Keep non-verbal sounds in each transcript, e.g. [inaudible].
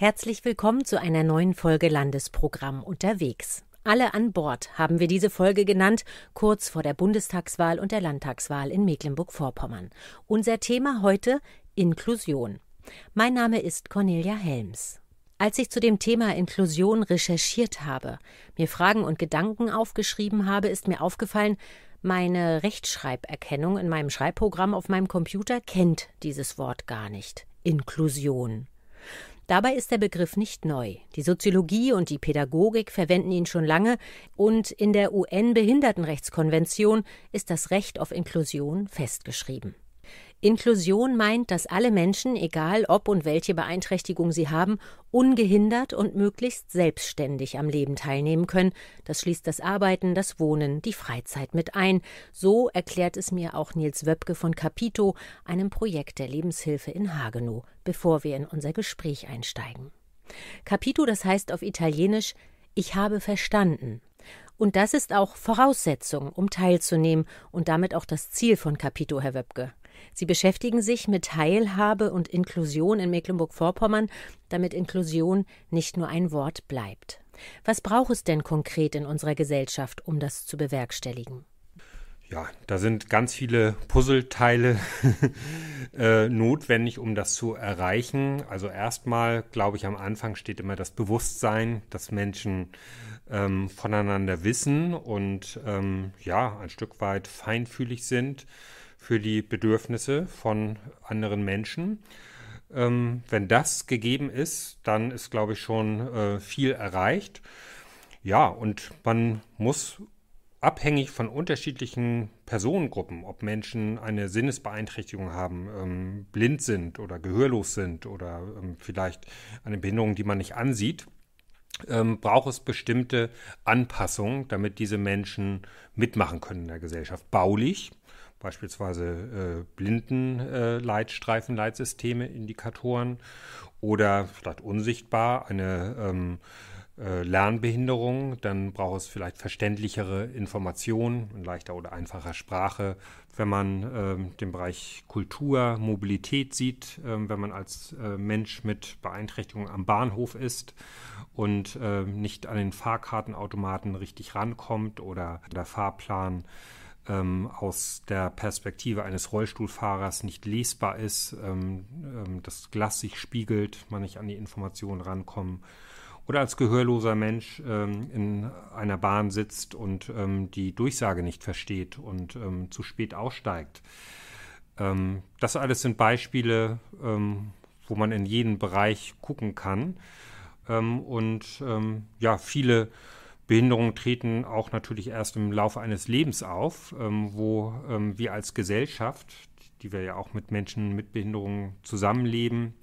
Herzlich willkommen zu einer neuen Folge Landesprogramm unterwegs. Alle an Bord haben wir diese Folge genannt, kurz vor der Bundestagswahl und der Landtagswahl in Mecklenburg-Vorpommern. Unser Thema heute Inklusion. Mein Name ist Cornelia Helms. Als ich zu dem Thema Inklusion recherchiert habe, mir Fragen und Gedanken aufgeschrieben habe, ist mir aufgefallen, meine Rechtschreiberkennung in meinem Schreibprogramm auf meinem Computer kennt dieses Wort gar nicht. Inklusion. Dabei ist der Begriff nicht neu. Die Soziologie und die Pädagogik verwenden ihn schon lange und in der UN-Behindertenrechtskonvention ist das Recht auf Inklusion festgeschrieben. Inklusion meint, dass alle Menschen, egal ob und welche Beeinträchtigung sie haben, ungehindert und möglichst selbstständig am Leben teilnehmen können. Das schließt das Arbeiten, das Wohnen, die Freizeit mit ein. So erklärt es mir auch Nils Wöpke von Capito, einem Projekt der Lebenshilfe in Hagenow, bevor wir in unser Gespräch einsteigen. Capito, das heißt auf Italienisch ich habe verstanden. Und das ist auch Voraussetzung, um teilzunehmen und damit auch das Ziel von Capito, Herr Wöpke. Sie beschäftigen sich mit Teilhabe und Inklusion in Mecklenburg-Vorpommern, damit Inklusion nicht nur ein Wort bleibt. Was braucht es denn konkret in unserer Gesellschaft, um das zu bewerkstelligen? Ja, da sind ganz viele Puzzleteile [laughs] äh, notwendig, um das zu erreichen. Also erstmal, glaube ich, am Anfang steht immer das Bewusstsein, dass Menschen ähm, voneinander wissen und ähm, ja, ein Stück weit feinfühlig sind für die Bedürfnisse von anderen Menschen. Ähm, wenn das gegeben ist, dann ist, glaube ich, schon äh, viel erreicht. Ja, und man muss abhängig von unterschiedlichen Personengruppen, ob Menschen eine Sinnesbeeinträchtigung haben, ähm, blind sind oder gehörlos sind oder ähm, vielleicht eine Behinderung, die man nicht ansieht, ähm, braucht es bestimmte Anpassungen, damit diese Menschen mitmachen können in der Gesellschaft. Baulich, beispielsweise äh, Blindenleitstreifen, äh, Indikatoren oder vielleicht unsichtbar eine ähm, äh, Lernbehinderung, dann braucht es vielleicht verständlichere Informationen in leichter oder einfacher Sprache. Wenn man ähm, den Bereich Kultur, Mobilität sieht, ähm, wenn man als äh, Mensch mit Beeinträchtigung am Bahnhof ist und äh, nicht an den Fahrkartenautomaten richtig rankommt oder der Fahrplan ähm, aus der Perspektive eines Rollstuhlfahrers nicht lesbar ist, ähm, ähm, das Glas sich spiegelt, man nicht an die Informationen rankommt. Oder als gehörloser Mensch ähm, in einer Bahn sitzt und ähm, die Durchsage nicht versteht und ähm, zu spät aussteigt. das alles sind Beispiele, wo man in jeden Bereich gucken kann. und ja, viele Behinderungen treten auch natürlich erst im Laufe eines Lebens auf, ähm, wo ähm, wir als Gesellschaft, die wir ja auch mit Menschen mit Behinderungen zusammenleben,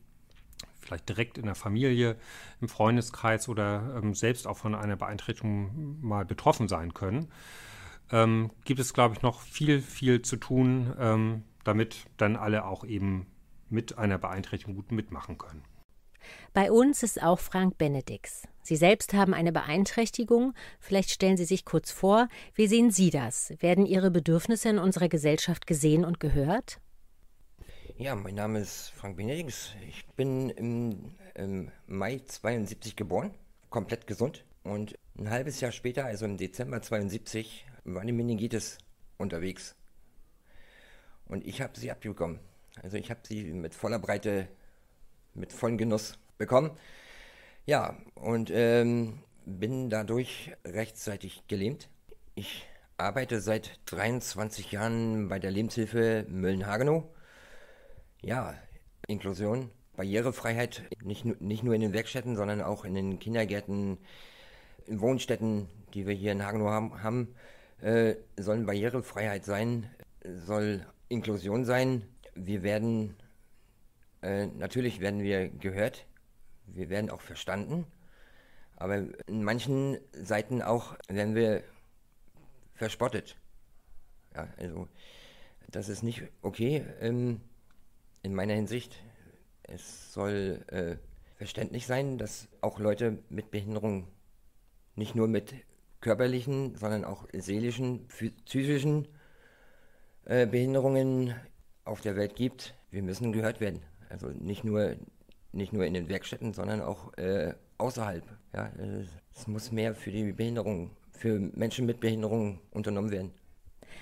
vielleicht direkt in der Familie, im Freundeskreis oder ähm, selbst auch von einer Beeinträchtigung mal betroffen sein können, ähm, gibt es, glaube ich, noch viel, viel zu tun, ähm, damit dann alle auch eben mit einer Beeinträchtigung gut mitmachen können. Bei uns ist auch Frank Benedix. Sie selbst haben eine Beeinträchtigung. Vielleicht stellen Sie sich kurz vor. Wie sehen Sie das? Werden Ihre Bedürfnisse in unserer Gesellschaft gesehen und gehört? Ja, mein Name ist Frank Benedix. Ich bin im, im Mai 72 geboren, komplett gesund. Und ein halbes Jahr später, also im Dezember 72, war eine Meningitis unterwegs. Und ich habe sie abbekommen. Also ich habe sie mit voller Breite, mit vollem Genuss bekommen. Ja, und ähm, bin dadurch rechtzeitig gelähmt. Ich arbeite seit 23 Jahren bei der Lebenshilfe Mölln-Hagenow. Ja, Inklusion, Barrierefreiheit, nicht, nicht nur in den Werkstätten, sondern auch in den Kindergärten, in Wohnstätten, die wir hier in Hagenow haben, haben äh, sollen Barrierefreiheit sein, soll Inklusion sein. Wir werden, äh, natürlich werden wir gehört, wir werden auch verstanden, aber in manchen Seiten auch werden wir verspottet. Ja, also das ist nicht okay ähm, in meiner Hinsicht. Es soll äh, verständlich sein, dass auch Leute mit Behinderung nicht nur mit körperlichen, sondern auch seelischen, psychischen äh, Behinderungen auf der Welt gibt. Wir müssen gehört werden. Also nicht nur nicht nur in den Werkstätten, sondern auch äh, außerhalb. Ja, es muss mehr für die Behinderung, für Menschen mit Behinderung unternommen werden.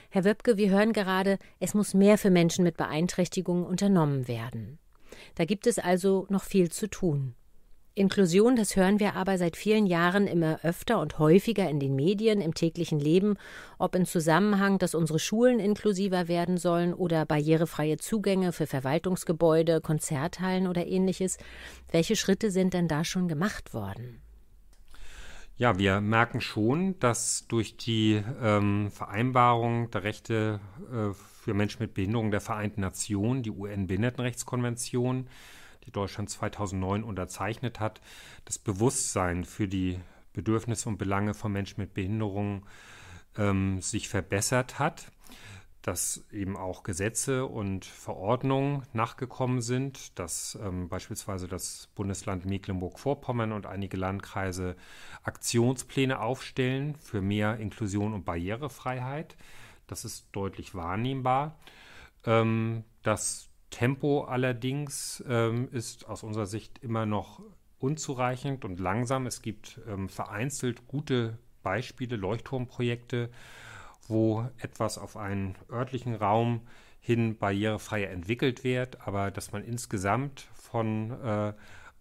Herr Wöbke, wir hören gerade, es muss mehr für Menschen mit Beeinträchtigungen unternommen werden. Da gibt es also noch viel zu tun. Inklusion, das hören wir aber seit vielen Jahren immer öfter und häufiger in den Medien, im täglichen Leben, ob im Zusammenhang, dass unsere Schulen inklusiver werden sollen oder barrierefreie Zugänge für Verwaltungsgebäude, Konzerthallen oder ähnliches. Welche Schritte sind denn da schon gemacht worden? Ja, wir merken schon, dass durch die ähm, Vereinbarung der Rechte äh, für Menschen mit Behinderung der Vereinten Nationen, die UN-Behindertenrechtskonvention, die Deutschland 2009 unterzeichnet hat, das Bewusstsein für die Bedürfnisse und Belange von Menschen mit Behinderung ähm, sich verbessert hat, dass eben auch Gesetze und Verordnungen nachgekommen sind, dass ähm, beispielsweise das Bundesland Mecklenburg-Vorpommern und einige Landkreise Aktionspläne aufstellen für mehr Inklusion und Barrierefreiheit. Das ist deutlich wahrnehmbar. Ähm, das Tempo allerdings ähm, ist aus unserer Sicht immer noch unzureichend und langsam. Es gibt ähm, vereinzelt gute Beispiele, Leuchtturmprojekte, wo etwas auf einen örtlichen Raum hin barrierefreier entwickelt wird, aber dass man insgesamt von äh,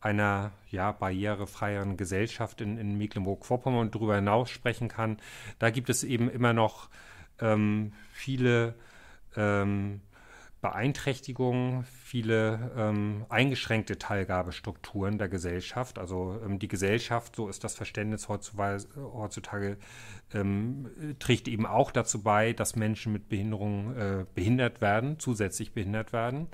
einer ja, barrierefreieren Gesellschaft in, in Mecklenburg-Vorpommern und darüber hinaus sprechen kann, da gibt es eben immer noch ähm, viele ähm, Beeinträchtigungen, viele ähm, eingeschränkte Teilgabestrukturen der Gesellschaft. Also ähm, die Gesellschaft, so ist das Verständnis heutzutage, ähm, trägt eben auch dazu bei, dass Menschen mit Behinderung äh, behindert werden, zusätzlich behindert werden,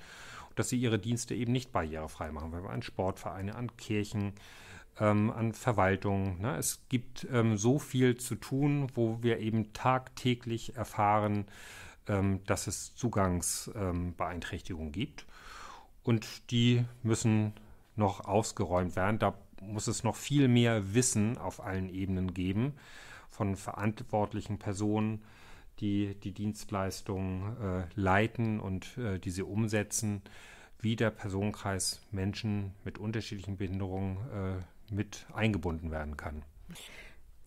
dass sie ihre Dienste eben nicht barrierefrei machen, weil wir an Sportvereine, an Kirchen, ähm, an Verwaltung. Ne? Es gibt ähm, so viel zu tun, wo wir eben tagtäglich erfahren, dass es Zugangsbeeinträchtigungen gibt. Und die müssen noch ausgeräumt werden. Da muss es noch viel mehr Wissen auf allen Ebenen geben von verantwortlichen Personen, die die Dienstleistungen äh, leiten und äh, diese umsetzen, wie der Personenkreis Menschen mit unterschiedlichen Behinderungen äh, mit eingebunden werden kann.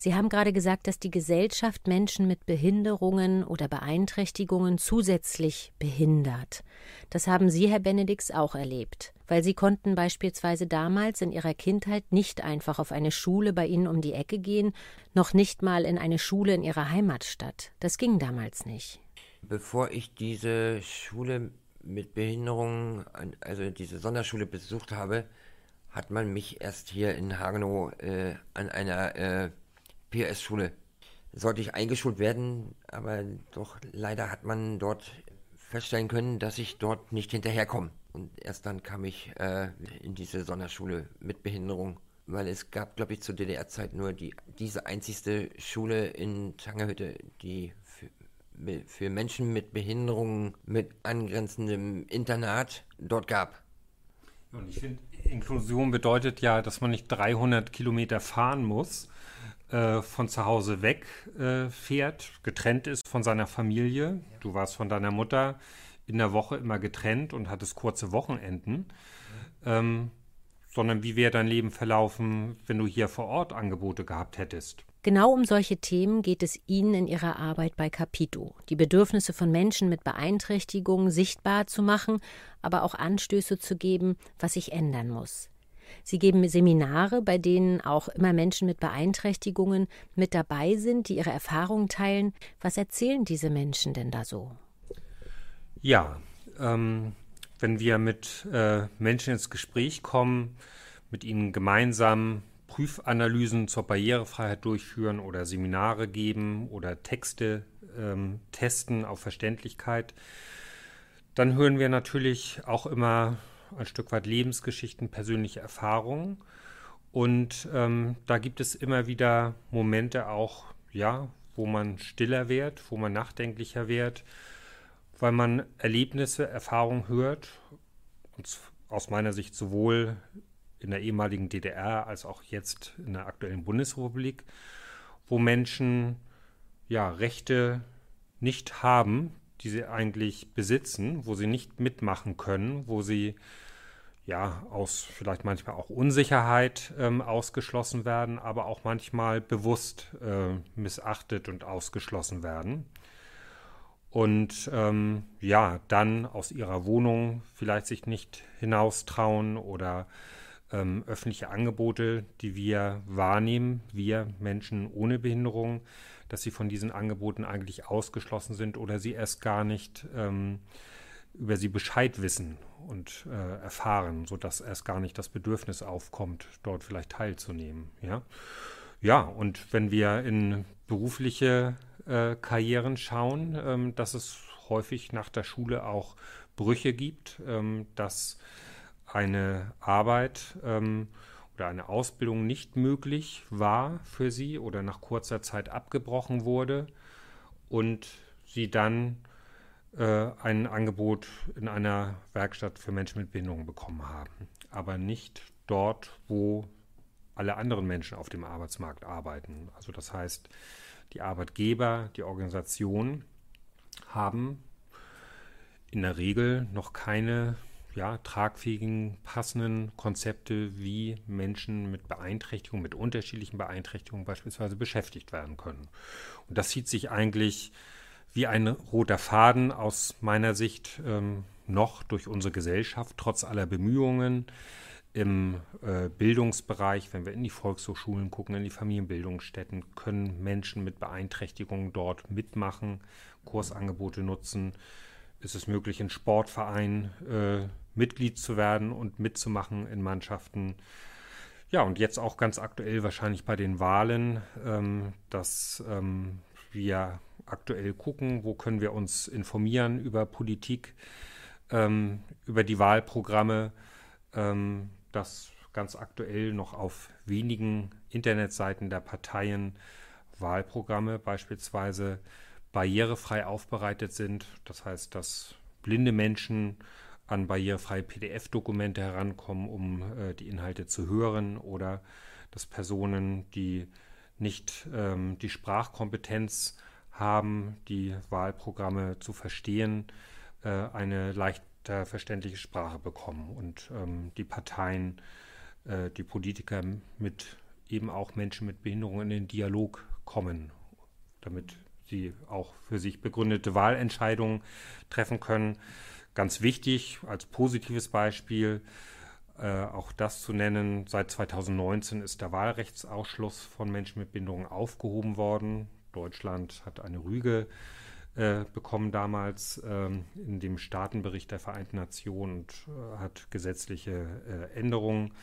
Sie haben gerade gesagt, dass die Gesellschaft Menschen mit Behinderungen oder Beeinträchtigungen zusätzlich behindert. Das haben Sie, Herr Benedix, auch erlebt, weil Sie konnten beispielsweise damals in Ihrer Kindheit nicht einfach auf eine Schule bei Ihnen um die Ecke gehen, noch nicht mal in eine Schule in Ihrer Heimatstadt. Das ging damals nicht. Bevor ich diese Schule mit Behinderungen, also diese Sonderschule besucht habe, hat man mich erst hier in Hagenow äh, an einer äh, PS-Schule. Sollte ich eingeschult werden, aber doch leider hat man dort feststellen können, dass ich dort nicht hinterherkomme. Und erst dann kam ich äh, in diese Sonderschule mit Behinderung, weil es gab, glaube ich, zur DDR-Zeit nur die, diese einzigste Schule in Tangerhütte, die für, für Menschen mit Behinderungen mit angrenzendem Internat dort gab. Und ich finde, Inklusion bedeutet ja, dass man nicht 300 Kilometer fahren muss, äh, von zu Hause weg äh, getrennt ist von seiner Familie. Du warst von deiner Mutter in der Woche immer getrennt und hattest kurze Wochenenden. Ähm, sondern wie wäre dein Leben verlaufen, wenn du hier vor Ort Angebote gehabt hättest? Genau um solche Themen geht es Ihnen in Ihrer Arbeit bei Capito, die Bedürfnisse von Menschen mit Beeinträchtigungen sichtbar zu machen, aber auch Anstöße zu geben, was sich ändern muss. Sie geben Seminare, bei denen auch immer Menschen mit Beeinträchtigungen mit dabei sind, die ihre Erfahrungen teilen. Was erzählen diese Menschen denn da so? Ja, ähm, wenn wir mit äh, Menschen ins Gespräch kommen, mit ihnen gemeinsam Prüfanalysen zur Barrierefreiheit durchführen oder Seminare geben oder Texte ähm, testen auf Verständlichkeit, dann hören wir natürlich auch immer ein Stück weit Lebensgeschichten, persönliche Erfahrungen. Und ähm, da gibt es immer wieder Momente auch, ja, wo man stiller wird, wo man nachdenklicher wird, weil man Erlebnisse, Erfahrungen hört, und aus meiner Sicht sowohl in der ehemaligen DDR als auch jetzt in der aktuellen Bundesrepublik, wo Menschen ja Rechte nicht haben, die sie eigentlich besitzen, wo sie nicht mitmachen können, wo sie ja, aus vielleicht manchmal auch Unsicherheit ähm, ausgeschlossen werden, aber auch manchmal bewusst äh, missachtet und ausgeschlossen werden. Und ähm, ja, dann aus ihrer Wohnung vielleicht sich nicht hinaustrauen oder ähm, öffentliche Angebote, die wir wahrnehmen, wir Menschen ohne Behinderung, dass sie von diesen Angeboten eigentlich ausgeschlossen sind oder sie erst gar nicht ähm, über sie Bescheid wissen und äh, erfahren, sodass erst gar nicht das Bedürfnis aufkommt, dort vielleicht teilzunehmen. Ja, ja und wenn wir in berufliche äh, Karrieren schauen, ähm, dass es häufig nach der Schule auch Brüche gibt, ähm, dass eine Arbeit ähm, oder eine Ausbildung nicht möglich war für sie oder nach kurzer Zeit abgebrochen wurde und sie dann äh, ein Angebot in einer Werkstatt für Menschen mit Behinderung bekommen haben, aber nicht dort, wo alle anderen Menschen auf dem Arbeitsmarkt arbeiten. Also das heißt, die Arbeitgeber, die Organisation haben in der Regel noch keine ja, tragfähigen, passenden Konzepte, wie Menschen mit Beeinträchtigungen, mit unterschiedlichen Beeinträchtigungen beispielsweise beschäftigt werden können. Und das zieht sich eigentlich wie ein roter Faden aus meiner Sicht ähm, noch durch unsere Gesellschaft, trotz aller Bemühungen im äh, Bildungsbereich, wenn wir in die Volkshochschulen gucken, in die Familienbildungsstätten, können Menschen mit Beeinträchtigungen dort mitmachen, Kursangebote nutzen. Ist es möglich, in Sportvereinen äh, Mitglied zu werden und mitzumachen in Mannschaften? Ja, und jetzt auch ganz aktuell wahrscheinlich bei den Wahlen, ähm, dass ähm, wir aktuell gucken, wo können wir uns informieren über Politik, ähm, über die Wahlprogramme, ähm, dass ganz aktuell noch auf wenigen Internetseiten der Parteien Wahlprogramme beispielsweise barrierefrei aufbereitet sind. Das heißt, dass blinde Menschen an barrierefreie PDF-Dokumente herankommen, um äh, die Inhalte zu hören oder dass Personen, die nicht ähm, die Sprachkompetenz haben, die Wahlprogramme zu verstehen, äh, eine leichter verständliche Sprache bekommen und ähm, die Parteien, äh, die Politiker mit eben auch Menschen mit Behinderungen in den Dialog kommen, damit sie auch für sich begründete Wahlentscheidungen treffen können. Ganz wichtig als positives Beispiel äh, auch das zu nennen, seit 2019 ist der Wahlrechtsausschluss von Menschen mit Behinderungen aufgehoben worden. Deutschland hat eine Rüge äh, bekommen damals ähm, in dem Staatenbericht der Vereinten Nationen und äh, hat gesetzliche äh, Änderungen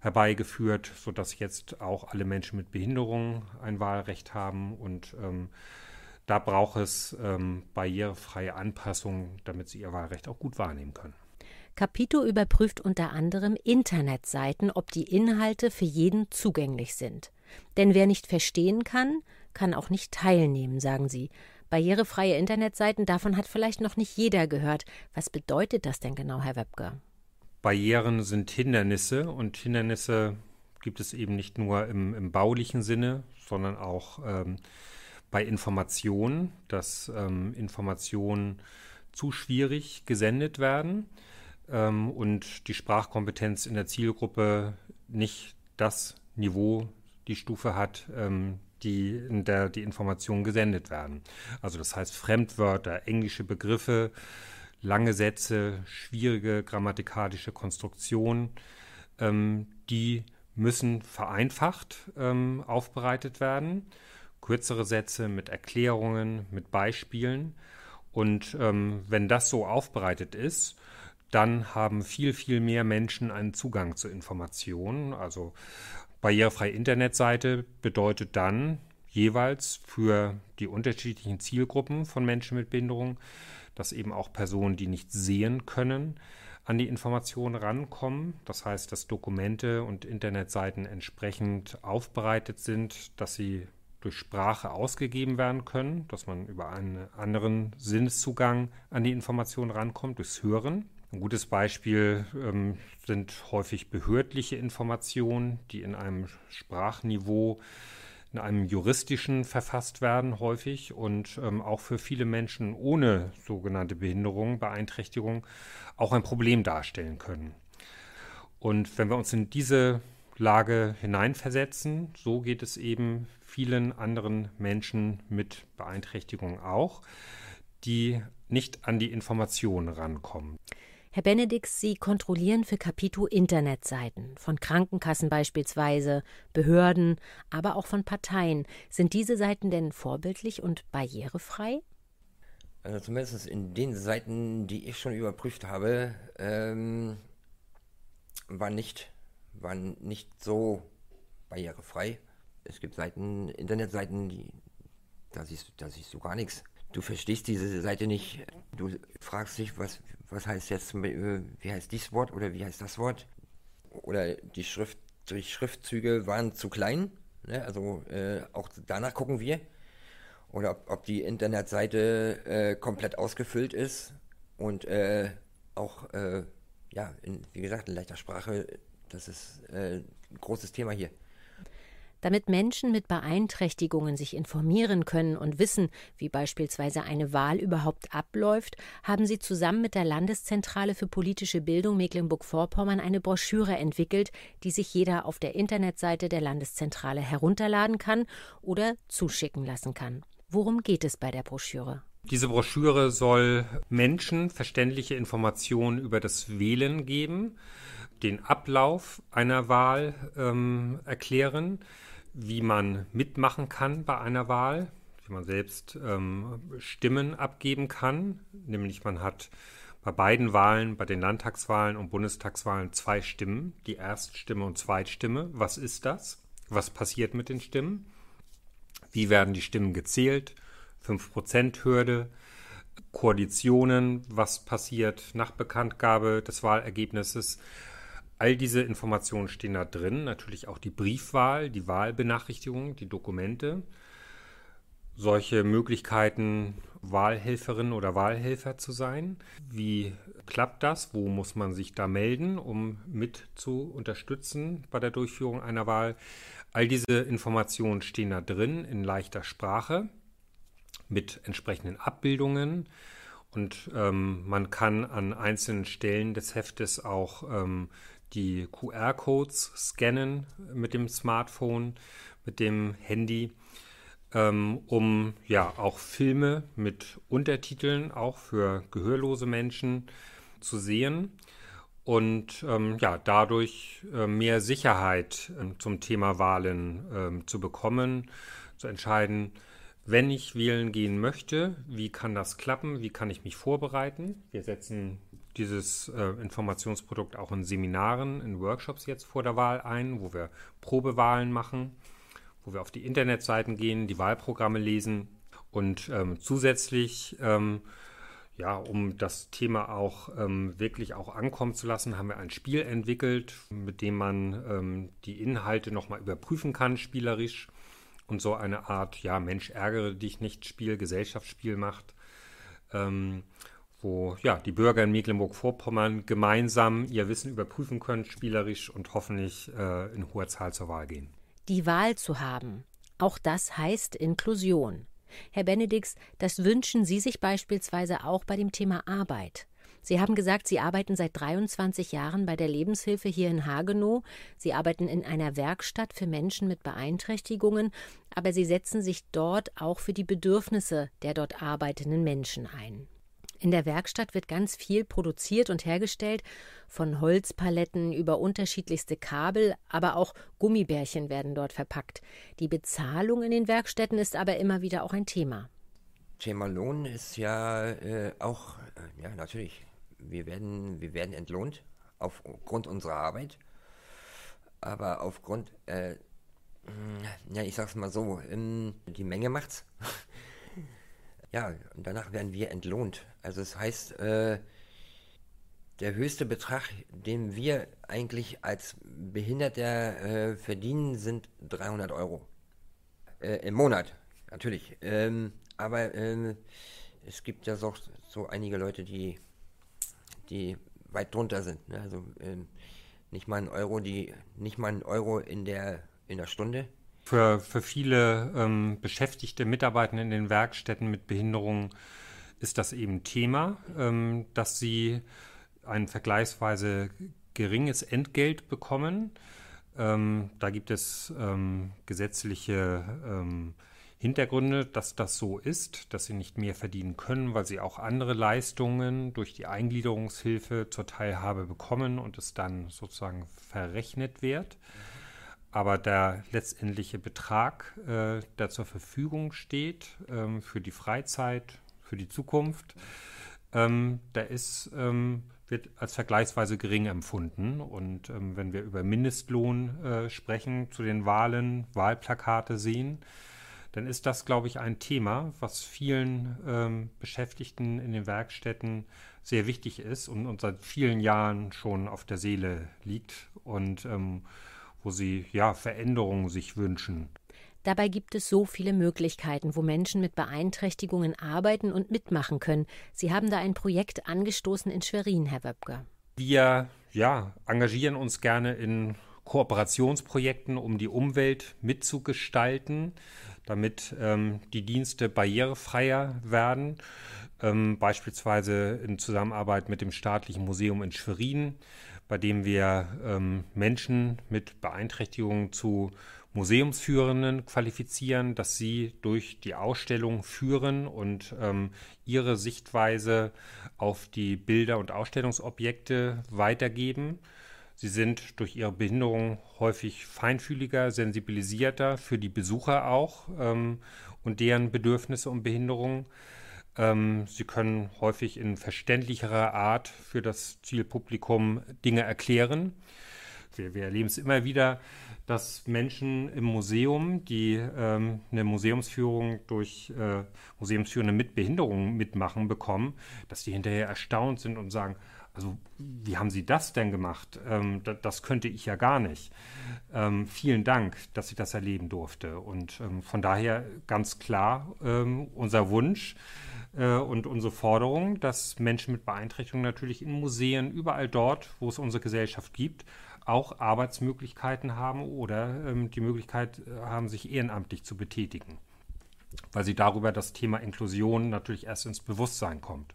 herbeigeführt, sodass jetzt auch alle Menschen mit Behinderungen ein Wahlrecht haben und ähm, da braucht es ähm, barrierefreie Anpassungen, damit sie ihr Wahlrecht auch gut wahrnehmen können. Capito überprüft unter anderem Internetseiten, ob die Inhalte für jeden zugänglich sind. Denn wer nicht verstehen kann, kann auch nicht teilnehmen, sagen sie. Barrierefreie Internetseiten, davon hat vielleicht noch nicht jeder gehört. Was bedeutet das denn genau, Herr Webke? Barrieren sind Hindernisse und Hindernisse gibt es eben nicht nur im, im baulichen Sinne, sondern auch ähm, bei Informationen, dass ähm, Informationen zu schwierig gesendet werden ähm, und die Sprachkompetenz in der Zielgruppe nicht das Niveau, die Stufe hat, ähm, die in der die Informationen gesendet werden. Also das heißt Fremdwörter, englische Begriffe, lange Sätze, schwierige grammatikalische Konstruktionen, ähm, die müssen vereinfacht ähm, aufbereitet werden. Kürzere Sätze mit Erklärungen, mit Beispielen. Und ähm, wenn das so aufbereitet ist, dann haben viel, viel mehr Menschen einen Zugang zu Informationen. Also Barrierefreie Internetseite bedeutet dann jeweils für die unterschiedlichen Zielgruppen von Menschen mit Behinderung, dass eben auch Personen, die nicht sehen können, an die Informationen rankommen. Das heißt, dass Dokumente und Internetseiten entsprechend aufbereitet sind, dass sie durch Sprache ausgegeben werden können, dass man über einen anderen Sinneszugang an die Informationen rankommt, durchs Hören. Ein gutes Beispiel ähm, sind häufig behördliche Informationen, die in einem Sprachniveau, in einem juristischen verfasst werden häufig und ähm, auch für viele Menschen ohne sogenannte Behinderung, Beeinträchtigung auch ein Problem darstellen können. Und wenn wir uns in diese Lage hineinversetzen, so geht es eben vielen anderen Menschen mit Beeinträchtigungen auch, die nicht an die Informationen rankommen. Herr Benedix, Sie kontrollieren für Capito Internetseiten von Krankenkassen beispielsweise, Behörden, aber auch von Parteien. Sind diese Seiten denn vorbildlich und barrierefrei? Also zumindest in den Seiten, die ich schon überprüft habe, ähm, war nicht, waren nicht so barrierefrei. Es gibt Seiten, Internetseiten, die, da siehst, da siehst du gar nichts. Du verstehst diese Seite nicht. Du fragst dich, was, was heißt jetzt, äh, wie heißt dieses Wort oder wie heißt das Wort? Oder die Schrift, die Schriftzüge waren zu klein. Ne? Also äh, auch danach gucken wir. Oder ob, ob die Internetseite äh, komplett ausgefüllt ist und äh, auch, äh, ja, in, wie gesagt, in leichter Sprache. Das ist äh, ein großes Thema hier. Damit Menschen mit Beeinträchtigungen sich informieren können und wissen, wie beispielsweise eine Wahl überhaupt abläuft, haben sie zusammen mit der Landeszentrale für politische Bildung Mecklenburg-Vorpommern eine Broschüre entwickelt, die sich jeder auf der Internetseite der Landeszentrale herunterladen kann oder zuschicken lassen kann. Worum geht es bei der Broschüre? Diese Broschüre soll Menschen verständliche Informationen über das Wählen geben, den Ablauf einer Wahl ähm, erklären, wie man mitmachen kann bei einer Wahl, wie man selbst ähm, Stimmen abgeben kann. Nämlich man hat bei beiden Wahlen, bei den Landtagswahlen und Bundestagswahlen zwei Stimmen, die Erststimme und Zweitstimme. Was ist das? Was passiert mit den Stimmen? Wie werden die Stimmen gezählt? 5%-Hürde, Koalitionen, was passiert nach Bekanntgabe des Wahlergebnisses? All diese Informationen stehen da drin, natürlich auch die Briefwahl, die Wahlbenachrichtigung, die Dokumente. Solche Möglichkeiten, Wahlhelferin oder Wahlhelfer zu sein. Wie klappt das? Wo muss man sich da melden, um mit zu unterstützen bei der Durchführung einer Wahl? All diese Informationen stehen da drin in leichter Sprache mit entsprechenden Abbildungen. Und ähm, man kann an einzelnen Stellen des Heftes auch ähm, die QR-Codes scannen mit dem Smartphone, mit dem Handy, ähm, um ja auch Filme mit Untertiteln auch für gehörlose Menschen zu sehen und ähm, ja dadurch äh, mehr Sicherheit äh, zum Thema Wahlen äh, zu bekommen, zu entscheiden, wenn ich wählen gehen möchte, wie kann das klappen, wie kann ich mich vorbereiten. Wir setzen dieses äh, Informationsprodukt auch in Seminaren, in Workshops jetzt vor der Wahl ein, wo wir Probewahlen machen, wo wir auf die Internetseiten gehen, die Wahlprogramme lesen und ähm, zusätzlich, ähm, ja, um das Thema auch ähm, wirklich auch ankommen zu lassen, haben wir ein Spiel entwickelt, mit dem man ähm, die Inhalte nochmal überprüfen kann, spielerisch und so eine Art, ja, Mensch, ärgere dich nicht Spiel, Gesellschaftsspiel macht. Wo ja, die Bürger in Mecklenburg-Vorpommern gemeinsam ihr Wissen überprüfen können, spielerisch und hoffentlich äh, in hoher Zahl zur Wahl gehen. Die Wahl zu haben, auch das heißt Inklusion. Herr Benedix, das wünschen Sie sich beispielsweise auch bei dem Thema Arbeit. Sie haben gesagt, Sie arbeiten seit 23 Jahren bei der Lebenshilfe hier in Hagenow. Sie arbeiten in einer Werkstatt für Menschen mit Beeinträchtigungen, aber Sie setzen sich dort auch für die Bedürfnisse der dort arbeitenden Menschen ein. In der Werkstatt wird ganz viel produziert und hergestellt, von Holzpaletten über unterschiedlichste Kabel, aber auch Gummibärchen werden dort verpackt. Die Bezahlung in den Werkstätten ist aber immer wieder auch ein Thema. Thema Lohn ist ja äh, auch, äh, ja natürlich, wir werden, wir werden entlohnt aufgrund unserer Arbeit, aber aufgrund, äh, ja, ich sag's mal so, ähm, die Menge macht's. Ja, und danach werden wir entlohnt. Also es das heißt, äh, der höchste Betrag, den wir eigentlich als Behinderter äh, verdienen, sind 300 Euro. Äh, Im Monat, natürlich. Ähm, aber ähm, es gibt ja so, so einige Leute, die, die weit drunter sind. Ne? Also ähm, nicht mal ein Euro, die, nicht mal ein Euro in der, in der Stunde. Für, für viele ähm, beschäftigte Mitarbeiter in den Werkstätten mit Behinderungen ist das eben Thema, ähm, dass sie einen vergleichsweise geringes Entgelt bekommen. Ähm, da gibt es ähm, gesetzliche ähm, Hintergründe, dass das so ist, dass sie nicht mehr verdienen können, weil sie auch andere Leistungen durch die Eingliederungshilfe zur Teilhabe bekommen und es dann sozusagen verrechnet wird. Aber der letztendliche Betrag, äh, der zur Verfügung steht ähm, für die Freizeit, für die Zukunft, ähm, der ist, ähm, wird als vergleichsweise gering empfunden. Und ähm, wenn wir über Mindestlohn äh, sprechen, zu den Wahlen, Wahlplakate sehen, dann ist das, glaube ich, ein Thema, was vielen ähm, Beschäftigten in den Werkstätten sehr wichtig ist und, und, seit vielen Jahren schon auf der Seele liegt und ähm, wo sie ja Veränderungen sich wünschen. Dabei gibt es so viele Möglichkeiten, wo Menschen mit Beeinträchtigungen arbeiten und mitmachen können. Sie haben da ein Projekt angestoßen in Schwerin, Herr Wöbke. Wir ja, engagieren uns gerne in Kooperationsprojekten, um die Umwelt mitzugestalten damit ähm, die Dienste barrierefreier werden. Ähm, beispielsweise in Zusammenarbeit mit dem Staatlichen Museum in Schwerin, bei dem wir ähm, Menschen mit Beeinträchtigungen zu Museumsführenden qualifizieren, dass sie durch die Ausstellung führen und ähm, ihre Sichtweise auf die Bilder und Ausstellungsobjekte weitergeben. Sie sind durch ihre Behinderung häufig feinfühliger, sensibilisierter für die Besucher auch ähm, und deren Bedürfnisse und Behinderungen. Ähm, sie können häufig in verständlicherer Art für das Zielpublikum Dinge erklären. Wir, wir erleben es immer wieder, dass Menschen im Museum, die ähm, eine Museumsführung durch äh, Museumsführende mit Behinderungen mitmachen bekommen, dass die hinterher erstaunt sind und sagen, also wie haben Sie das denn gemacht? Ähm, das, das, könnte ich ja gar nicht. Ähm, vielen Dank, dass ich das erleben durfte. Und ähm, von daher ganz klar ähm, unser Wunsch äh, und unsere Forderung, dass Menschen mit Beeinträchtigungen natürlich in Museen, überall dort, wo es unsere Gesellschaft gibt, auch Arbeitsmöglichkeiten haben oder ähm, die Möglichkeit äh, haben, sich ehrenamtlich zu betätigen. Weil sie darüber das Thema Inklusion natürlich erst ins Bewusstsein kommt.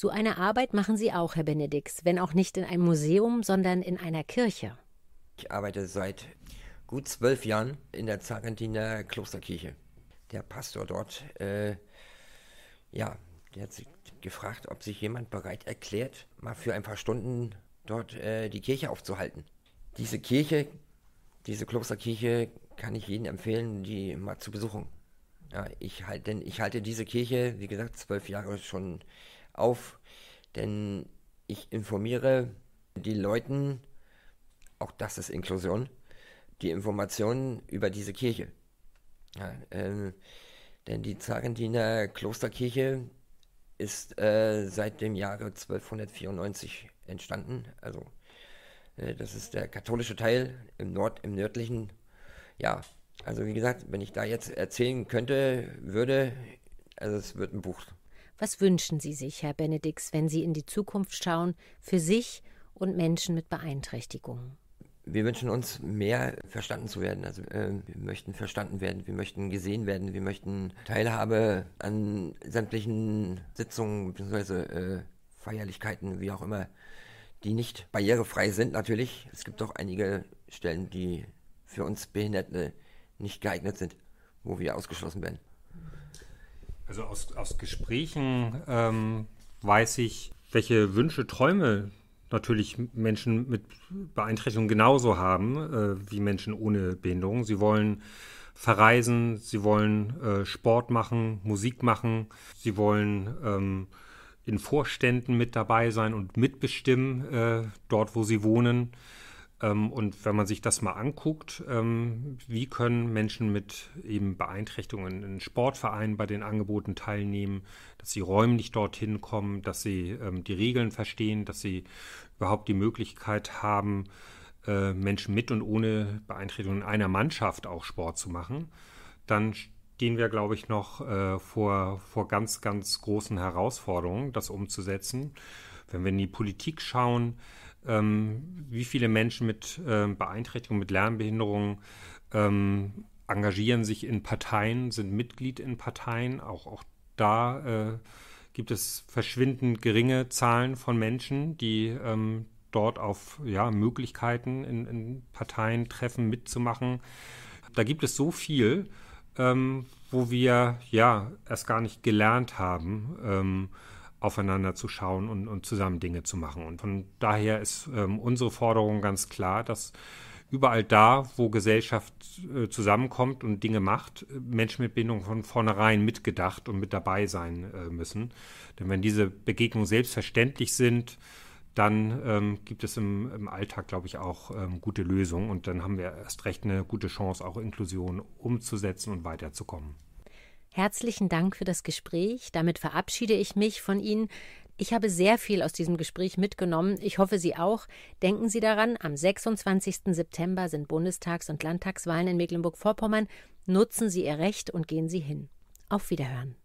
So eine Arbeit machen Sie auch, Herr Benedix, wenn auch nicht in einem Museum, sondern in einer Kirche. Ich arbeite seit gut zwölf Jahren in der Zarentiner Klosterkirche. Der Pastor dort, äh, ja, der hat sich gefragt, ob sich jemand bereit erklärt, mal für ein paar Stunden dort äh, die Kirche aufzuhalten. Diese Kirche, diese Klosterkirche kann ich jedem empfehlen, die mal zu besuchen. Ja, ich halt, denn ich halte diese Kirche, wie gesagt, zwölf Jahre schon auf, denn ich informiere die Leuten, auch das ist Inklusion, die Informationen über diese Kirche. Ja, äh, denn die Zarentiner Klosterkirche ist äh, seit dem Jahre 1294 entstanden. Also äh, das ist der katholische Teil im Nord, im nördlichen. Ja, also wie gesagt, wenn ich da jetzt erzählen könnte, würde, also es wird ein Buch was wünschen Sie sich, Herr Benedix, wenn Sie in die Zukunft schauen, für sich und Menschen mit Beeinträchtigungen? Wir wünschen uns mehr verstanden zu werden. Also äh, wir möchten verstanden werden, wir möchten gesehen werden, wir möchten Teilhabe an sämtlichen Sitzungen bzw. Äh, Feierlichkeiten, wie auch immer, die nicht barrierefrei sind natürlich. Es gibt auch einige Stellen, die für uns Behinderte nicht geeignet sind, wo wir ausgeschlossen werden. Also aus, aus Gesprächen ähm, weiß ich, welche Wünsche, Träume natürlich Menschen mit Beeinträchtigungen genauso haben äh, wie Menschen ohne Behinderung. Sie wollen verreisen, sie wollen äh, Sport machen, Musik machen, sie wollen ähm, in Vorständen mit dabei sein und mitbestimmen, äh, dort wo sie wohnen. Ähm, und wenn man sich das mal anguckt, ähm, wie können Menschen mit eben Beeinträchtigungen in Sportvereinen bei den Angeboten teilnehmen, dass sie räumlich dorthin kommen, dass sie ähm, die Regeln verstehen, dass sie überhaupt die Möglichkeit haben, äh, Menschen mit und ohne Beeinträchtigungen in einer Mannschaft auch Sport zu machen, dann stehen wir, glaube ich, noch äh, vor, vor ganz, ganz großen Herausforderungen, das umzusetzen. Wenn wir in die Politik schauen, ähm, wie viele Menschen mit ähm, Beeinträchtigung, mit Lernbehinderung ähm, engagieren sich in Parteien, sind Mitglied in Parteien. Auch, auch da äh, gibt es verschwindend geringe Zahlen von Menschen, die ähm, dort auf ja, Möglichkeiten in, in Parteien mitzumachen. Da gibt es so viel, ähm, wo wir ja erst gar nicht gelernt haben, ähm, aufeinander zu schauen und, und, zusammen Dinge zu machen. Und von daher ist ähm, unsere Forderung ganz klar, dass überall da, wo Gesellschaft äh, zusammenkommt und Dinge macht, Menschen mit Bindung von vornherein mitgedacht und mit dabei sein äh, müssen. Denn wenn diese Begegnungen selbstverständlich sind, dann ähm, gibt es im, im Alltag, glaube ich, auch ähm, gute Lösungen und dann haben wir erst recht eine gute Chance, auch Inklusion umzusetzen und weiterzukommen. Herzlichen Dank für das Gespräch. Damit verabschiede ich mich von Ihnen. Ich habe sehr viel aus diesem Gespräch mitgenommen. Ich hoffe, Sie auch. Denken Sie daran, am 26. September sind Bundestags- und Landtagswahlen in Mecklenburg-Vorpommern. Nutzen Sie Ihr Recht und gehen Sie hin. Auf Wiederhören.